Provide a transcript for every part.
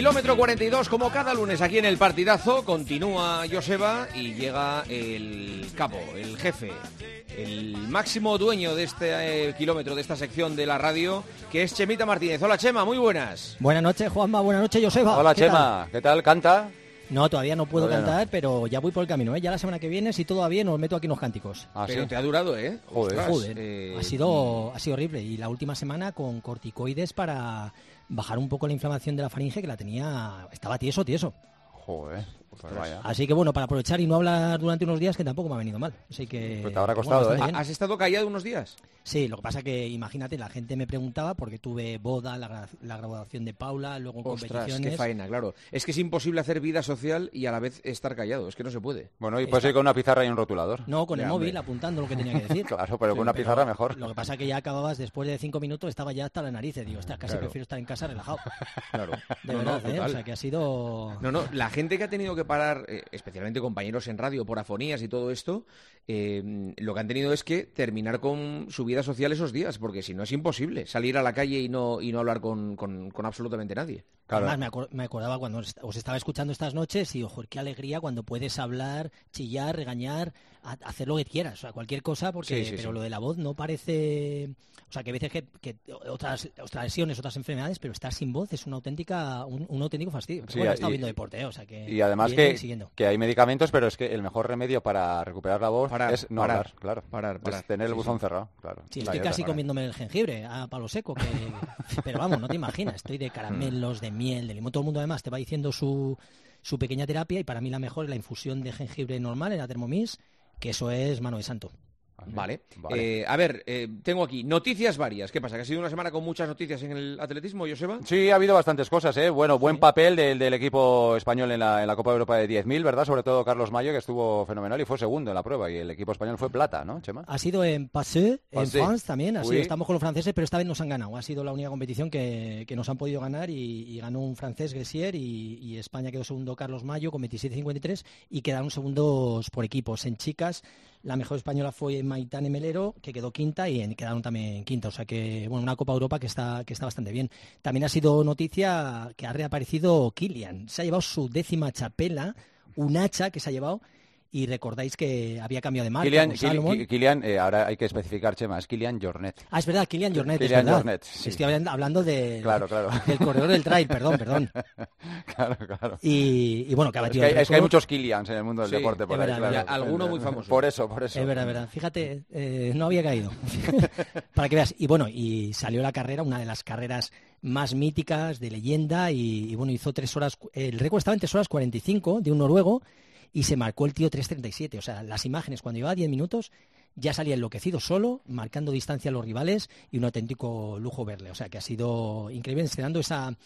Kilómetro 42, como cada lunes aquí en el partidazo, continúa Joseba y llega el capo, el jefe, el máximo dueño de este eh, kilómetro, de esta sección de la radio, que es Chemita Martínez. Hola Chema, muy buenas. Buenas noches, Juanma, buenas noches, Joseba. Hola ¿Qué tal? Chema, ¿qué tal? ¿Canta? No, todavía no puedo Todavía no. cantar, pero ya voy por el camino, ¿eh? Ya la semana que viene, si todo va bien, os meto aquí unos cánticos. Ah, Pero sí. te ha durado, ¿eh? Joder. Ostras, Joder, eh, ha sido ha sido horrible y la última semana con corticoides para bajar un poco la inflamación de la faringe que la tenía estaba tieso, tieso. Joder, pues vaya. Así que bueno, para aprovechar y no hablar durante unos días que tampoco me ha venido mal. Así que Pues te habrá costado, ¿eh? bien. ¿Has estado callado unos días? Sí, lo que pasa que imagínate, la gente me preguntaba porque tuve boda, la, gra- la graduación de Paula, luego Ostras, competiciones. qué faena, claro. Es que es imposible hacer vida social y a la vez estar callado, es que no se puede. Bueno, y puedes ir con una pizarra y un rotulador. No, con el móvil hombre. apuntando lo que tenía que decir. Claro, pero con una pizarra mejor. Lo que pasa que ya acababas después de cinco minutos, estaba ya hasta la nariz. Digo, hostia, casi Claro. prefiero estar en casa relajado. Claro. De No, no, verdad, ¿eh? O sea, que ha sido... No, no, la gente que ha tenido que parar, eh, especialmente compañeros en radio por afonías y todo esto, eh, lo que han tenido es que terminar con su vida social esos días, porque si no es imposible salir a la calle y no, y no hablar con, con- con absolutamente nadie. Claro. Además, me, acor- me acordaba cuando os estaba escuchando estas noches y, ojo, qué alegría cuando puedes hablar, chillar, regañar, ha- hacer lo que quieras, o sea, cualquier cosa, porque Sí, sí, pero sí. lo de la voz no parece... O sea, que a veces que, que otras, otras lesiones, otras enfermedades, pero estar sin voz es una auténtica, un, un auténtico fastidio. Pero bueno, he estado y- viendo deporte, ¿eh? o sea que... Y además que, siguiendo. que hay medicamentos, pero es que el mejor remedio para recuperar la voz Parar, es no parar, hablar, claro. parar, Es tener el buzón sí. cerrado, claro. Sí, estoy casi comiéndome el jengibre a palo seco. Que... Pero vamos, no te imaginas. Estoy de caramelos, de miel, de limón. Todo el mundo además te va diciendo su, su pequeña terapia y para mí la mejor es la infusión de jengibre normal en la Thermomix, que eso es mano de santo. Vale. Vale. Eh, a ver, eh, tengo aquí noticias varias. ¿Qué pasa? ¿Que ha sido una semana con muchas noticias en el atletismo, Joseba? Sí, ha habido bastantes cosas, ¿eh? Bueno, buen papel del, del equipo español en la, en la Copa Europa de 10.000, ¿verdad? Sobre todo Carlos Mayo, que estuvo fenomenal y fue segundo en la prueba. Y el equipo español fue plata, ¿no, Chema? Ha sido en Passé, en Passé. France también. Ha sido, estamos con los franceses, pero esta vez nos han ganado. Ha sido la única competición que, que nos han podido ganar y, y ganó un francés, Gressier, y, y España quedó segundo Carlos Mayo con 27-53 y quedaron segundos por equipos. En chicas, la mejor española fue Maitane Melero, que quedó quinta y quedaron también quinta. O sea que, bueno, una Copa Europa que está, que está bastante bien. También ha sido noticia que ha reaparecido Kilian. Se ha llevado su décima chapela, un hacha que se ha llevado. Y recordáis que había cambiado de marca. Kilian, Kilian, eh, ahora hay que especificar, Chema, es Kilian Jornet. Ah, es verdad, Kilian Jornet, Kilian es verdad. Jornet, sí. Estoy hablando, hablando de, Claro, claro. del corredor del trail, perdón, perdón. claro, claro. Y, y bueno, que ha Es batido que, el hay, es que hay muchos Kilians en el mundo del Sí, deporte por es ahí, claro. ya, alguno muy famoso. Por eso, por eso. Es verdad, es verdad. Fíjate, eh, no había caído. Para que veas. Y bueno, y salió la carrera, una de las carreras más míticas, de leyenda, y, y bueno, hizo tres horas, el récord estaba en tres horas 45 de un noruego, y se marcó el tío 3.37. O sea, las imágenes, cuando llevaba 10 minutos, ya salía enloquecido solo, marcando distancia a los rivales, y un auténtico lujo verle. O sea, que ha sido increíble estrenando esa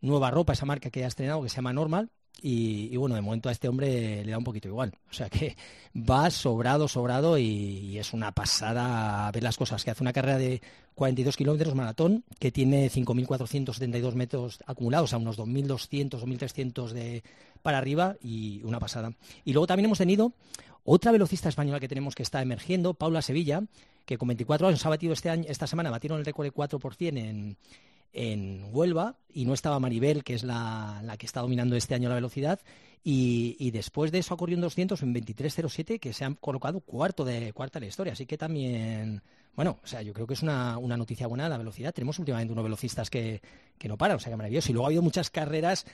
nueva ropa, esa marca que ha estrenado, que se llama Normal. Y, bueno, de momento a este hombre le da un poquito igual. O sea que va sobrado, sobrado y, es una pasada ver las cosas. Que hace una carrera de 42 kilómetros maratón que tiene 5.472 metros acumulados, a unos 2.200, 2.300 de para arriba y una pasada. Y luego también hemos tenido otra velocista española que tenemos que está emergiendo, Paula Sevilla, que con 24 años ha batido este año, esta semana, batieron el récord de 4% en, en Huelva y no estaba Maribel, que es la, la que está dominando este año la velocidad. Y, y después de eso ha corrido un 200 en 23.07 que se han colocado cuarto de cuarta de la historia. Así que también, bueno, o sea, yo creo que es una, una noticia buena la velocidad. Tenemos últimamente unos velocistas que, que no paran, o sea, que maravilloso. Y luego ha habido muchas carreras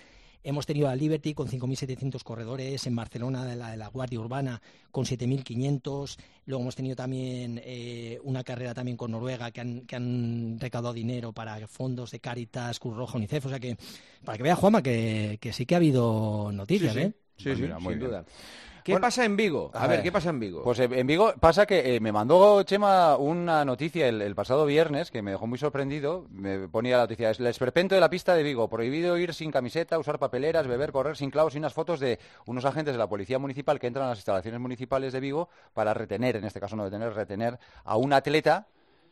Hemos tenido a Liberty con 5.700 corredores, en Barcelona de la, de la Guardia Urbana con 7.500, luego hemos tenido también eh, una carrera también con Noruega que han, que han recaudado dinero para fondos de Caritas, Cruz Roja, UNICEF, o sea que para que vea Juanma que, que sí que ha habido noticias, sí, sí. ¿eh? Sí, Pues sí, muy sin bien. duda. ¿Qué Bueno, pasa en Vigo? A, a ver, ver, ¿qué pasa en Vigo? Pues en Vigo pasa que eh, me mandó Chema una noticia el, el pasado viernes que me dejó muy sorprendido. Me ponía la noticia, es el esperpento de la pista de Vigo, prohibido ir sin camiseta, usar papeleras, beber, correr sin clavos y unas fotos de unos agentes de la policía municipal que entran a las instalaciones municipales de Vigo para retener, en este caso no detener, retener a un atleta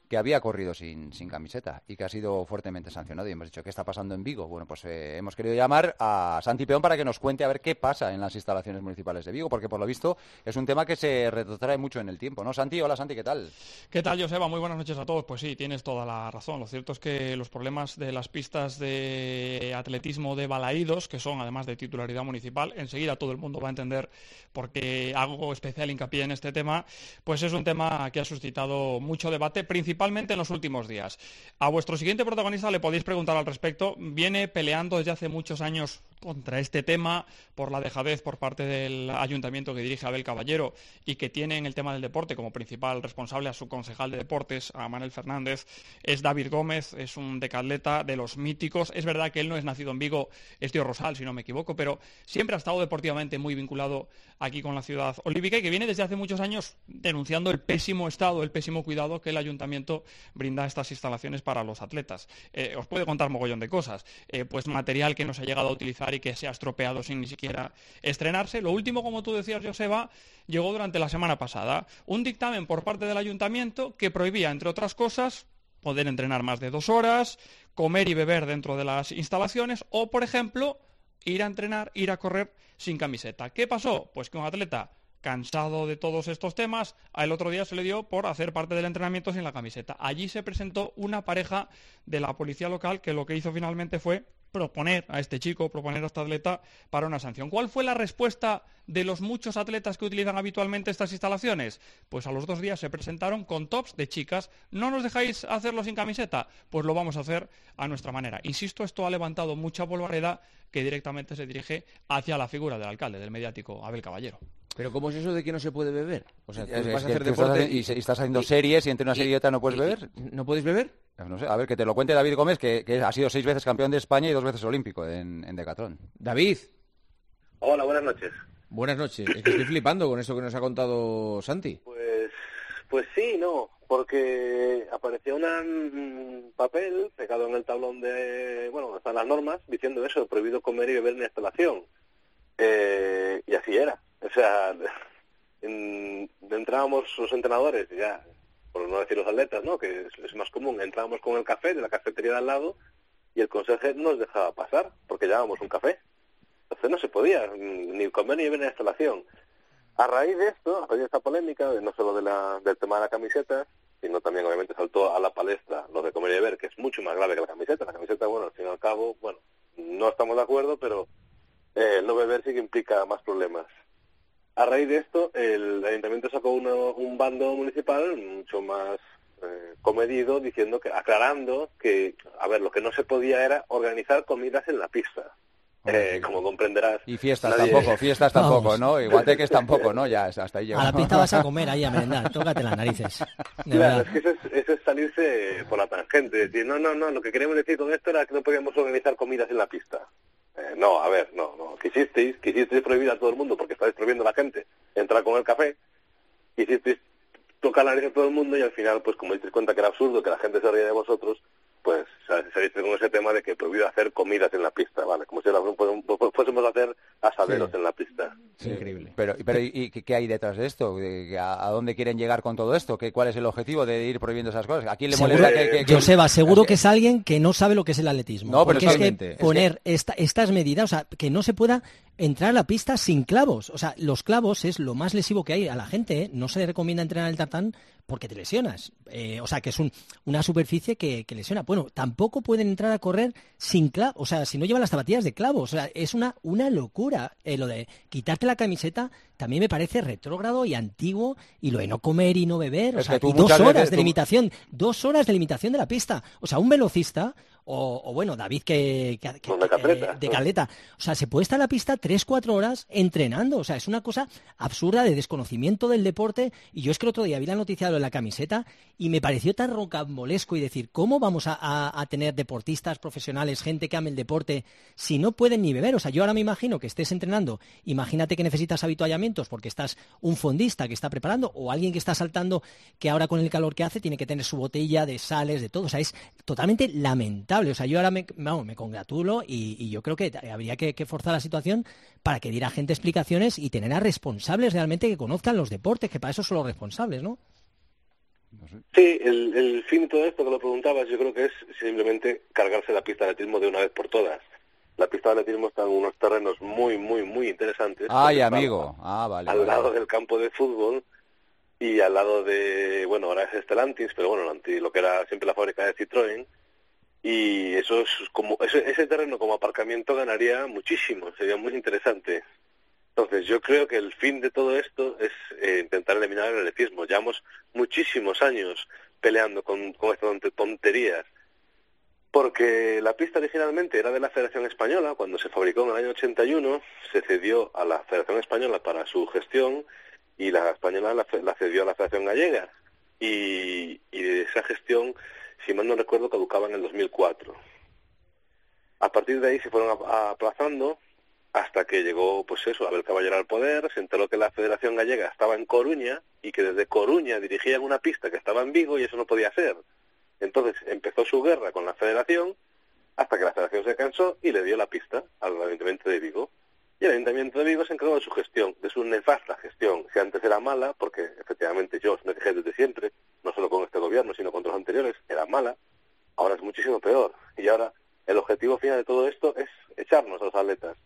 que había corrido sin, sin camiseta y que ha sido fuertemente sancionado. Y hemos dicho, ¿qué está pasando en Vigo? Bueno, pues eh, hemos querido llamar a Santi Peón para que nos cuente a ver qué pasa en las instalaciones municipales de Vigo, porque por lo visto es un tema que se retrotrae mucho en el tiempo, ¿no? Santi, hola Santi, ¿qué tal? ¿Qué tal, Joseba? Muy buenas noches a todos. Pues sí, tienes toda la razón. Lo cierto es que los problemas de las pistas de atletismo de Balaídos, que son además de titularidad municipal, enseguida todo el mundo va a entender por qué hago especial hincapié en este tema, pues es un tema que ha suscitado mucho debate, principalmente en los últimos días. A vuestro siguiente protagonista le podéis preguntar al respecto. Viene peleando desde hace muchos años contra este tema por la dejadez por parte del ayuntamiento que dirige Abel Caballero y que tiene en el tema del deporte como principal responsable a su concejal de deportes, a Manuel Fernández, es David Gómez, es un decatleta de los míticos. Es verdad que él no es nacido en Vigo, es tío Rosal, si no me equivoco, pero siempre ha estado deportivamente muy vinculado aquí con la ciudad olímpica y que viene desde hace muchos años denunciando el pésimo estado, el pésimo cuidado que el ayuntamiento brinda a estas instalaciones para los atletas. Eh, os puede contar mogollón de cosas, eh, pues material que no se ha llegado a utilizar que se ha estropeado sin ni siquiera estrenarse. Lo último, como tú decías, Joseba, llegó durante la semana pasada. Un dictamen por parte del ayuntamiento que prohibía, entre otras cosas, poder entrenar más de dos horas, comer y beber dentro de las instalaciones o, por ejemplo, ir a entrenar, ir a correr sin camiseta. ¿Qué pasó? Pues que un atleta cansado de todos estos temas, el otro día se le dio por hacer parte del entrenamiento sin la camiseta. Allí se presentó una pareja de la policía local que lo que hizo finalmente fue proponer a este chico, proponer a este atleta para una sanción. ¿Cuál fue la respuesta de los muchos atletas que utilizan habitualmente estas instalaciones? Pues a los dos días se presentaron con tops de chicas. ¿No nos dejáis hacerlo sin camiseta? Pues lo vamos a hacer a nuestra manera. Insisto, esto ha levantado mucha polvareda que directamente se dirige hacia la figura del alcalde, del mediático Abel Caballero. Pero ¿cómo es eso de que no se puede beber? O sea, vas a hacer deporte y, estás haciendo series y entre una serie y otra no puedes beber. ¿No puedes beber? No sé, a ver, que te lo cuente David Gómez, que, ha sido seis veces campeón de España y dos veces olímpico en, en Decathlon. David. Hola, buenas noches. Buenas noches. Es que estoy flipando con esto que nos ha contado Santi. Pues, pues sí, no, porque apareció un papel pegado en el tablón de, bueno, donde están las normas, diciendo eso, prohibido comer y beber en la instalación. Eh, y así era. O sea, entrábamos los entrenadores, ya, por no decir los atletas, ¿no? que es, más común, entrábamos con el café de la cafetería de al lado y el consejero nos dejaba pasar porque llevábamos un café. Entonces no se podía ni comer ni beber en la instalación. A raíz de esto, a raíz de esta polémica, no solo de la, del tema de la camiseta, sino también obviamente saltó a la palestra lo de comer y beber, que es mucho más grave que la camiseta. La camiseta, bueno, al fin y al cabo, bueno, no estamos de acuerdo, pero eh, no beber sí que implica más problemas. A raíz de esto, el ayuntamiento sacó un bando municipal mucho más eh, comedido, diciendo que, aclarando que, a ver, lo que no se podía era organizar comidas en la pista. Eh, como comprenderás. Y fiestas tampoco, fiestas tampoco, ¿no? Igual que es tampoco, ¿no? Ya, hasta ahí llega. A la pista vas a comer ahí a merendar, tócate las narices. claro, es que eso es, eso es, salirse por la tangente. Decir, no, no, no, lo que queremos decir con esto era que no podíamos organizar comidas en la pista. Eh, no, a ver, no, no. Quisisteis, quisisteis prohibir a todo el mundo porque estáis prohibiendo a la gente entrar con el café. Quisisteis tocar la nariz a todo el mundo y al final, pues como disteis cuenta que era absurdo que la gente se ría de vosotros, pues saliste con ese tema de que prohibido hacer comidas en la pista, ¿vale? Como si fuésemos a hacer asaderos en la pista. increíble. Pero, pero ¿y qué hay detrás de esto? ¿A, dónde quieren llegar con todo esto? ¿Qué, ¿Cuál es el objetivo de ir prohibiendo esas cosas? ¿A quién le molesta que, que, Joseba, seguro que es alguien que no sabe lo que es el atletismo. No, pero porque es que poner estas medidas, o sea, que no se pueda entrar a la pista sin clavos. O sea, los clavos es lo más lesivo que hay a la gente. ¿eh? No se le recomienda entrenar el tartán porque te lesionas. Eh, o sea, que es una superficie que, lesiona. Bueno, tampoco pueden entrar a correr sin clavos. O sea, si no llevan las zapatillas de clavos. O sea, es una, una locura. Eh, lo de quitarte la camiseta también me parece retrógrado y antiguo. Y lo de no comer y no beber. O sea, y dos horas de limitación. Dos horas de limitación de la pista. O sea, un velocista o, bueno, David que, de, Caleta. O sea, se puede estar en la pista tres, cuatro horas entrenando. O sea, es una cosa absurda de desconocimiento del deporte. Y yo es que el otro día vi la noticia de la camiseta y me pareció tan rocambolesco y decir, ¿cómo vamos a, tener deportistas profesionales, gente que ame el deporte, si no pueden ni beber? O sea, yo ahora me imagino que estés entrenando, imagínate que necesitas habituallamientos porque estás un fondista que está preparando o alguien que está saltando que ahora con el calor que hace tiene que tener su botella de sales, de todo. O sea, es totalmente lamentable o sea, yo ahora me, me congratulo y, yo creo que habría que, forzar la situación para que diera gente explicaciones y tener a responsables realmente que conozcan los deportes, que para eso son los responsables, ¿no? Sí, el, el fin de todo esto que lo preguntabas, yo creo que es simplemente cargarse la pista de atletismo de una vez por todas. La pista de atletismo está en unos terrenos muy, muy, muy interesantes. Ay, amigo. Ah, vale. al vale. lado del campo de fútbol y al lado de, bueno, ahora es Stellantis, pero bueno, lo que era siempre la fábrica de Citroën. Y eso es como, ese, ese terreno como aparcamiento ganaría muchísimo, sería muy interesante. Entonces, yo creo que el fin de todo esto es eh, intentar eliminar el atletismo. Llevamos muchísimos años peleando con, con estas tont- tonterías. Porque la pista originalmente era de la Federación Española, cuando se fabricó en el año 81, se cedió a la Federación Española para su gestión y la española la, la cedió a la Federación Gallega. Y, y de esa gestión, si mal no recuerdo, caducaba en el 2004. A partir de ahí se fueron ap- aplazando hasta que llegó, pues eso, Abel Caballero al poder, se enteró que la Federación Gallega estaba en Coruña y que desde Coruña dirigían una pista que estaba en Vigo y eso no podía ser. Entonces empezó su guerra con la Federación hasta que la Federación se cansó y le dio la pista al Ayuntamiento de Vigo. Y el Ayuntamiento de Vigo se encargó de su gestión, de su nefasta gestión, que antes era mala, porque efectivamente yo me quejé desde siempre, no solo con este gobierno, sino con los anteriores, era mala, ahora es muchísimo peor. Y ahora el objetivo final de todo esto es echarnos a los atletas.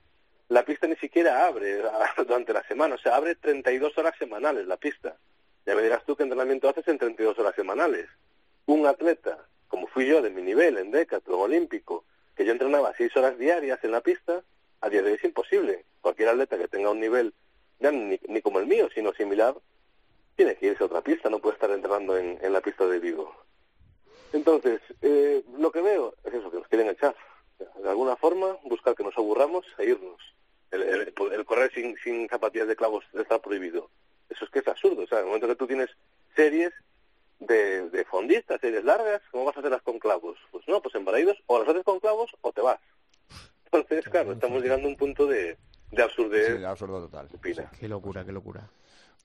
La pista ni siquiera abre durante la semana, o sea, abre 32 horas semanales la pista. Ya me dirás tú qué entrenamiento haces en 32 horas semanales. Un atleta, como fui yo de mi nivel en Decathlon olímpico, que yo entrenaba 6 horas diarias en la pista, a día de hoy es imposible. Cualquier atleta que tenga un nivel, ni, ni como el mío, sino similar, tiene que irse a otra pista, no puede estar entrenando en, la pista de Vigo. Entonces, eh, lo que veo es eso, que nos quieren echar. De alguna forma, buscar que nos aburramos e irnos. El, correr sin, sin zapatillas de clavos está prohibido. Eso es que es absurdo. O sea, en el momento que tú tienes series de, de fondistas, series largas, ¿cómo vas a hacerlas con clavos? Pues no, pues en o las haces con clavos o te vas. Entonces, claro, estamos llegando a un punto de, de absurdez. Sí, absurdo total. Qué locura, qué locura.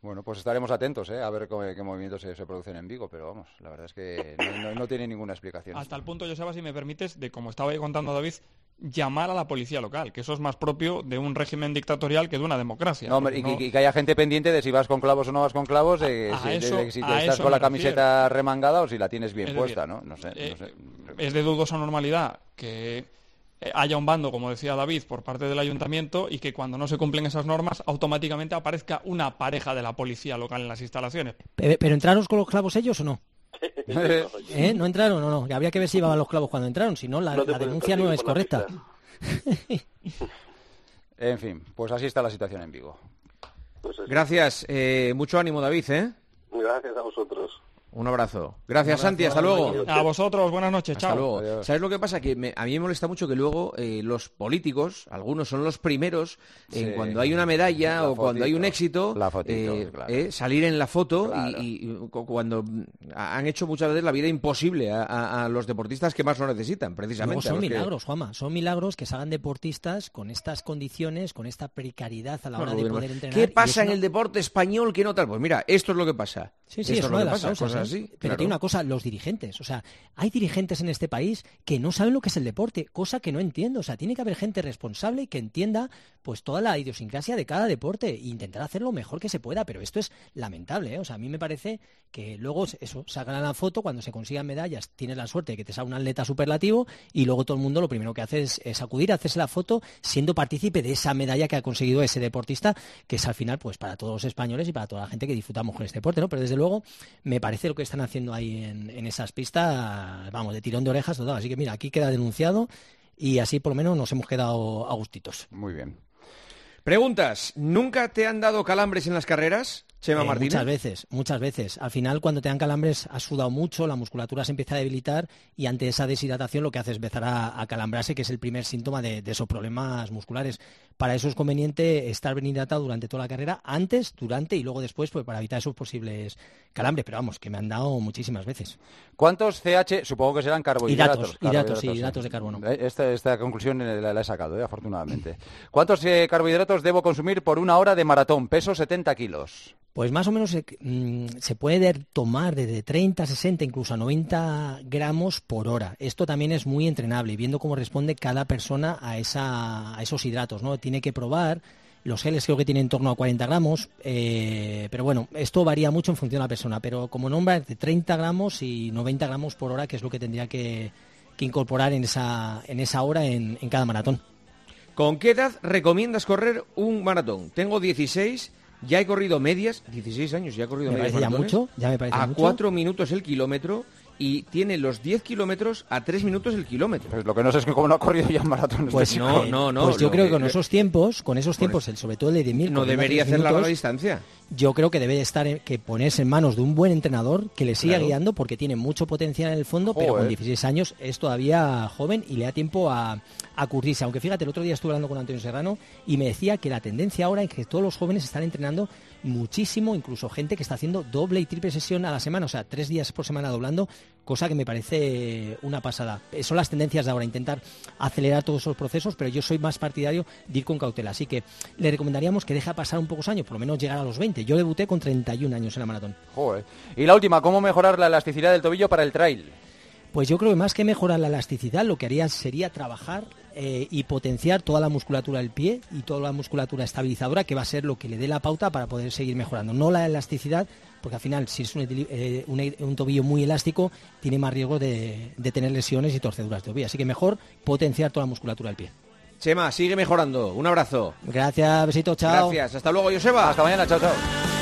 Bueno, pues estaremos atentos ¿eh? a ver cómo- qué movimientos se, se producen en Vigo, pero vamos, la verdad es que no, no- no tiene ninguna explicación. Hasta el punto, Joseba, si me permites, de como estaba ahí contando David, llamar a la policía local, que eso es más propio de un régimen dictatorial que de una democracia. No, hombre, y, que- y que haya gente pendiente de si vas con clavos o no vas con clavos, de, A si, de- eso- de si a estás con la camiseta remangada o si la tienes bien Es puesta, decir, ¿no? No sé, eh, no sé. es de dudosa normalidad que eh, haya un bando, como decía David, por parte del ayuntamiento y que cuando no se cumplen esas normas automáticamente aparezca una pareja de la policía local en las instalaciones. Pe- ¿Pero entraron con los clavos ellos o no? ¿Eh? ¿No entraron o no? Habría que ver si llevaban los clavos cuando entraron, si no, la, No la denuncia no es correcta. En fin, pues así está la situación en Vigo. Pues. Gracias, eh, mucho ánimo, David, ¿eh? Gracias a vosotros. Un abrazo. Gracias, Santi, hasta luego. A vosotros, buenas noches, Hasta chao. luego. Adiós. ¿Sabes lo que pasa? Que me- a mí me molesta mucho que luego eh, los políticos, algunos son los primeros, en Sí. cuando hay una medalla La o cuando hay un éxito, La fotito, eh, claro. eh, salir en la foto y- Claro. y, y cu- cuando mm, han hecho muchas veces la vida imposible a, a- a los deportistas que más lo necesitan, precisamente. son los que- milagros, Juanma, son milagros que salgan deportistas con estas condiciones, con esta precariedad a la hora de poder entrenar. ¿Qué pasa en el deporte español que no tal? Pues mira, esto es lo que pasa. Sí, sí, Esto es lo que pasa, cosas. Así, Pero claro. tiene una cosa, los dirigentes. O sea, hay dirigentes en este país que no saben lo que es el deporte, cosa que no entiendo. O sea, tiene que haber gente responsable y que entienda pues toda la idiosincrasia de cada deporte e intentar hacer lo mejor que se pueda. Pero esto es lamentable. ¿eh? O sea, a mí me parece que luego eso, sacan la foto, cuando se consigan medallas, tienes la suerte de que te salga un atleta superlativo y luego todo el mundo lo primero que hace es, es acudir a hacerse la foto siendo partícipe de esa medalla que ha conseguido ese deportista, que es al final pues para todos los españoles y para toda la gente que disfrutamos con este deporte, ¿no? Pero desde luego me parece que están haciendo ahí en, en esas pistas, vamos, de tirón de orejas total. Así que mira, aquí queda denunciado y así por lo menos nos hemos quedado a gustitos. Muy bien. Preguntas, ¿nunca te han dado calambres en las carreras, Chema Eh, Martínez? muchas veces, muchas veces. Al final, cuando te dan calambres, has sudado mucho, la musculatura se empieza a debilitar y ante esa deshidratación lo que hace es empezar a, a calambrarse, que es el primer síntoma de, de esos problemas musculares. Para eso es conveniente estar bien hidratado durante toda la carrera, antes, durante y luego después, pues para evitar esos posibles calambres. Pero vamos, que me han dado muchísimas veces. ¿Cuántos CH? Supongo que serán carbohidratos. Hidratos, hidratos, sí, hidratos de carbono. Eh, Esta, esta conclusión eh, la, la he sacado, eh, afortunadamente. ¿Cuántos eh, carbohidratos debo consumir por una hora de maratón? Peso 70 kilos. Pues más o menos se, mm, puede tomar desde 30, 60, incluso a 90 gramos por hora. Esto también es muy entrenable, viendo cómo responde cada persona a, esa, esos hidratos. ¿no? Tiene que probar Los geles creo que tienen en torno a 40 gramos, eh, pero bueno, esto varía mucho en función de la persona. Pero como nombra, de 30 gramos y 90 gramos por hora, que es lo que tendría que, incorporar en esa, en esa hora en, cada maratón. ¿Con qué edad recomiendas correr un maratón? Tengo 16, ya he corrido medias, 16 años, ya he corrido me medias. Parece ya mucho, ya me parece a mucho. 4 minutos el kilómetro y tiene los 10 kilómetros a 3 minutos el kilómetro. Pues lo que no sé es que cómo no ha corrido ya un maratón. Pues este no, no, no. Pues yo creo que con esos tiempos, con esos tiempos, el, sobre todo el de mil, no debería hacer la larga distancia. Yo creo que debe estar que ponerse en manos de un buen entrenador que le siga guiando porque tiene mucho potencial en el fondo, pero con 16 años es todavía joven y le da tiempo a, a curtirse. Aunque fíjate, el otro día estuve hablando con Antonio Serrano y me decía que la tendencia ahora es que todos los jóvenes están entrenando muchísimo, incluso gente que está haciendo doble y triple sesión a la semana, o sea, tres días por semana doblando, cosa que me parece una pasada. Eh, son las tendencias de ahora, intentar acelerar todos esos procesos, pero yo soy más partidario de ir con cautela. Así que le recomendaríamos que deje pasar un pocos años, por lo menos llegar a los 20. Yo debuté con 31 años en la maratón. Y la última, ¿cómo mejorar la elasticidad del tobillo para el trail? Pues yo creo que más que mejorar la elasticidad, lo que haría sería trabajar eh, y potenciar toda la musculatura del pie y toda la musculatura estabilizadora, que va a ser lo que le dé la pauta para poder seguir mejorando. No la elasticidad, porque al final, si es un, eh, tobillo muy elástico, tiene más riesgo de, de, tener lesiones y torceduras de tobillo. Así que mejor potenciar toda la musculatura del pie. Chema, sigue mejorando. Un abrazo. Gracias, besito, chao. Gracias. Hasta luego, Joseba. Hasta mañana, chao, chao.